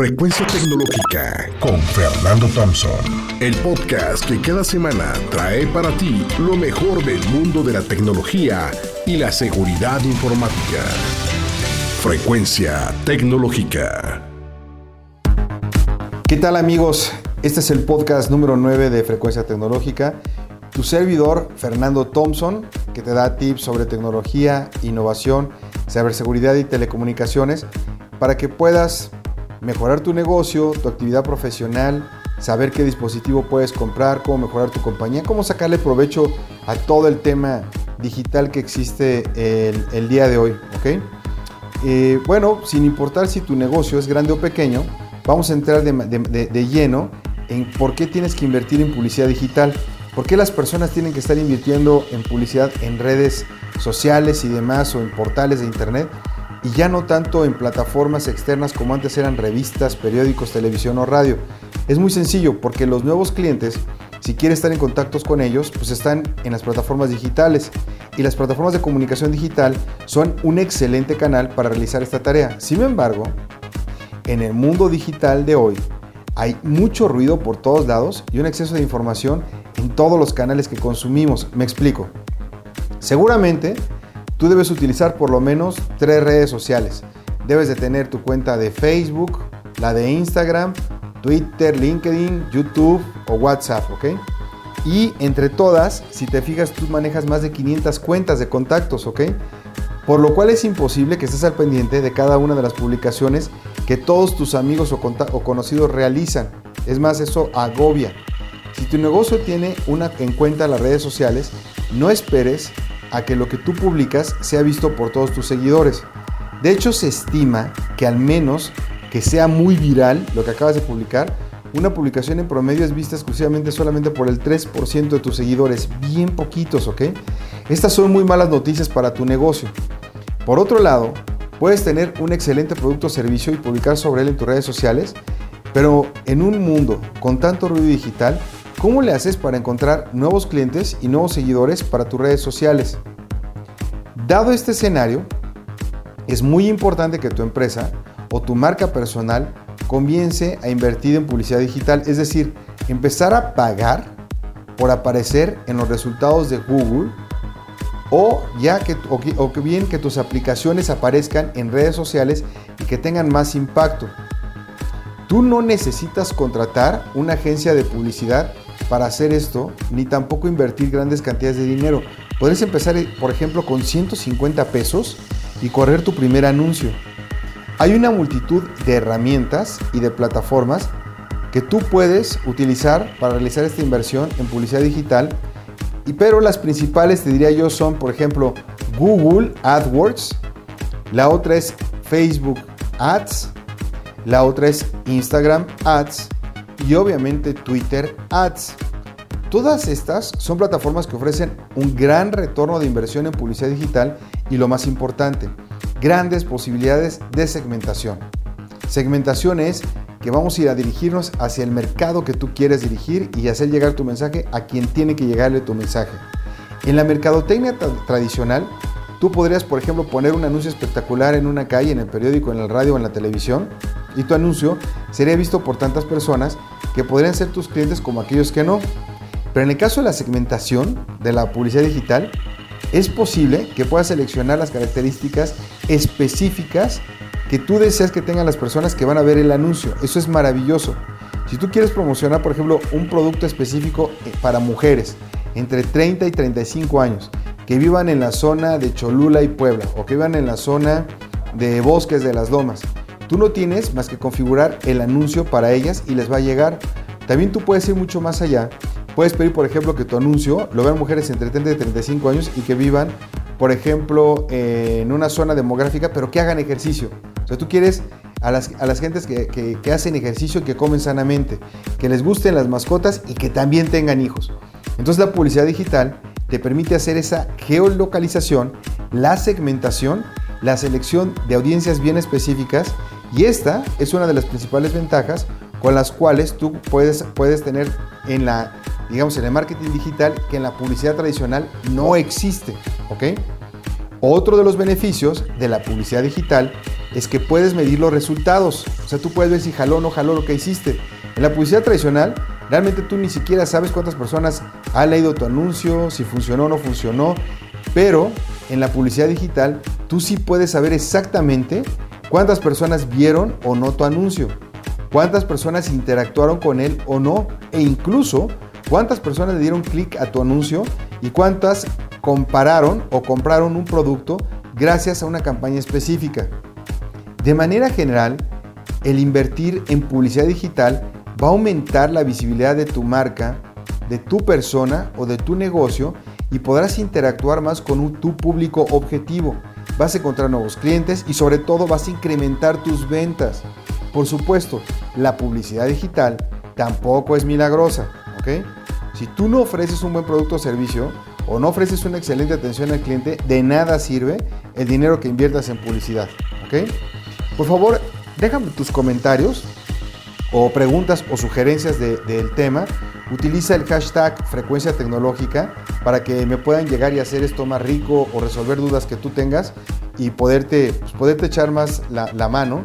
Frecuencia Tecnológica con Fernando Thompson. El podcast que cada semana trae para ti lo mejor del mundo de la tecnología y la seguridad informática. Frecuencia Tecnológica. ¿Qué tal amigos? Este es el podcast número 9 de Frecuencia Tecnológica. Tu servidor, Fernando Thompson, que te da tips sobre tecnología, innovación, ciberseguridad y telecomunicaciones para que puedas mejorar tu negocio, tu actividad profesional, saber qué dispositivo puedes comprar, cómo mejorar tu compañía, cómo sacarle provecho a todo el tema digital que existe el, día de hoy. ¿ok? Eh, bueno, sin importar si tu negocio es grande o pequeño, vamos a entrar de, lleno en por qué tienes que invertir en publicidad digital. ¿Por qué las personas tienen que estar invirtiendo en publicidad en redes sociales y demás o en portales de internet? Y ya no tanto en plataformas externas como antes eran revistas, periódicos, televisión o radio. Es muy sencillo porque los nuevos clientes, si quieres estar en contactos con ellos, pues están en las plataformas digitales y las plataformas de comunicación digital son un excelente canal para realizar esta tarea. Sin embargo, en el mundo digital de hoy hay mucho ruido por todos lados y un exceso de información en todos los canales que consumimos. Me explico. Seguramente Tú debes utilizar por lo menos tres redes sociales. Debes de tener tu cuenta de Facebook, la de Instagram, Twitter, LinkedIn, YouTube o WhatsApp, ¿ok? Y entre todas, si te fijas, tú manejas más de 500 cuentas de contactos, ¿ok? Por lo cual es imposible que estés al pendiente de cada una de las publicaciones que todos tus amigos o, conocidos realizan. Es más, eso agobia. Si tu negocio tiene una en cuenta las redes sociales, no esperes a que lo que tú publicas sea visto por todos tus seguidores. De hecho, se estima que al menos que sea muy viral lo que acabas de publicar, una publicación en promedio es vista exclusivamente solamente por el 3% de tus seguidores, bien poquitos, ¿ok? Estas son muy malas noticias para tu negocio. Por otro lado, puedes tener un excelente producto o servicio y publicar sobre él en tus redes sociales, pero en un mundo con tanto ruido digital, ¿Cómo le haces para encontrar nuevos clientes y nuevos seguidores para tus redes sociales? Dado este escenario, es muy importante que tu empresa o tu marca personal comience a invertir en publicidad digital, es decir, empezar a pagar por aparecer en los resultados de Google o ya que, o bien que tus aplicaciones aparezcan en redes sociales y que tengan más impacto. Tú no necesitas contratar una agencia de publicidad para hacer esto, ni tampoco invertir grandes cantidades de dinero. Puedes empezar, eh, por ejemplo, con 150 pesos y correr tu primer anuncio. Hay una multitud de herramientas y de plataformas que tú puedes utilizar para realizar esta inversión en publicidad digital. Y pero las principales te diría yo son, por ejemplo, Google AdWords, la otra es Facebook Ads, la otra es Instagram Ads y obviamente Twitter Ads. Todas estas son plataformas que ofrecen un gran retorno de inversión en publicidad digital y lo más importante, grandes posibilidades de segmentación. Segmentación es que vamos a ir a dirigirnos hacia el mercado que tú quieres dirigir y hacer llegar tu mensaje a quien tiene que llegarle tu mensaje. En la mercadotecnia tradicional, tú podrías, por ejemplo, poner un anuncio espectacular en una calle, en el periódico, en el radio o en la televisión, y tu anuncio sería visto por tantas personas que podrían ser tus clientes como aquellos que no. Pero en el caso de la segmentación de la publicidad digital, es posible que puedas seleccionar las características específicas que tú deseas que tengan las personas que van a ver el anuncio. Eso es maravilloso. Si tú quieres promocionar, por ejemplo, un producto específico eh, para mujeres entre 30 y 35 años, que vivan en la zona de Cholula y Puebla, o que vivan en la zona de Bosques de las Lomas, Tú no tienes más que configurar el anuncio para ellas y les va a llegar. También tú puedes ir mucho más allá. Puedes pedir, por ejemplo, que tu anuncio lo vean mujeres entre 30 y 35 años y que vivan, por ejemplo, en una zona demográfica, pero que hagan ejercicio. O sea, tú quieres a las, a las gentes que, que, hacen ejercicio que comen sanamente, que les gusten las mascotas y que también tengan hijos. Entonces la publicidad digital te permite hacer esa geolocalización, la segmentación, la selección de audiencias bien específicas y esta es una de las principales ventajas con las cuales tú puedes, puedes tener en la, digamos, en el marketing digital que en la publicidad tradicional no existe, ¿ok? Otro de los beneficios de la publicidad digital es que puedes medir los resultados. O sea, tú puedes ver si jaló o no jaló lo que hiciste. En la publicidad tradicional, realmente tú ni siquiera sabes cuántas personas han leído tu anuncio, si funcionó o no funcionó. Pero en la publicidad digital, tú sí puedes saber exactamente cuántas personas vieron o no tu anuncio, cuántas personas interactuaron con él o no, e incluso cuántas personas le dieron clic a tu anuncio y cuántas compararon o compraron un producto gracias a una campaña específica. De manera general, el invertir en publicidad digital va a aumentar la visibilidad de tu marca, de tu persona o de tu negocio y podrás interactuar más con tu público objetivo. Vas a encontrar nuevos clientes y sobre todo vas a incrementar tus ventas. Por supuesto, la publicidad digital tampoco es milagrosa, ¿ok? Si tú no ofreces un buen producto o servicio, o no ofreces una excelente atención al cliente, de nada sirve el dinero que inviertas en publicidad. ¿ok? Por favor, déjame tus comentarios o preguntas o sugerencias del tema. Utiliza el hashtag frecuencia tecnológica para que me puedan llegar y hacer esto más rico o resolver dudas que tú tengas y poderte, pues, poderte echar más la, mano.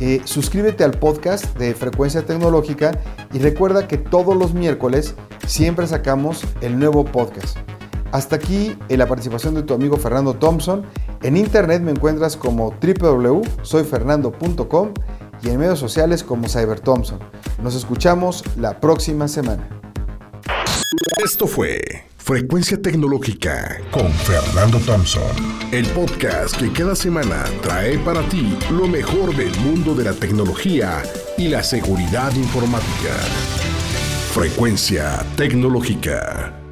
Eh, suscríbete al podcast de Frecuencia Tecnológica y recuerda que todos los miércoles siempre sacamos el nuevo podcast. Hasta aquí en la participación de tu amigo Fernando Thompson. En internet me encuentras como www.soyfernando.com y en medios sociales como Cyber Thompson. Nos escuchamos la próxima semana. Esto fue Frecuencia Tecnológica con Fernando Thompson, el podcast que cada semana trae para ti lo mejor del mundo de la tecnología y la seguridad informática. Frecuencia Tecnológica.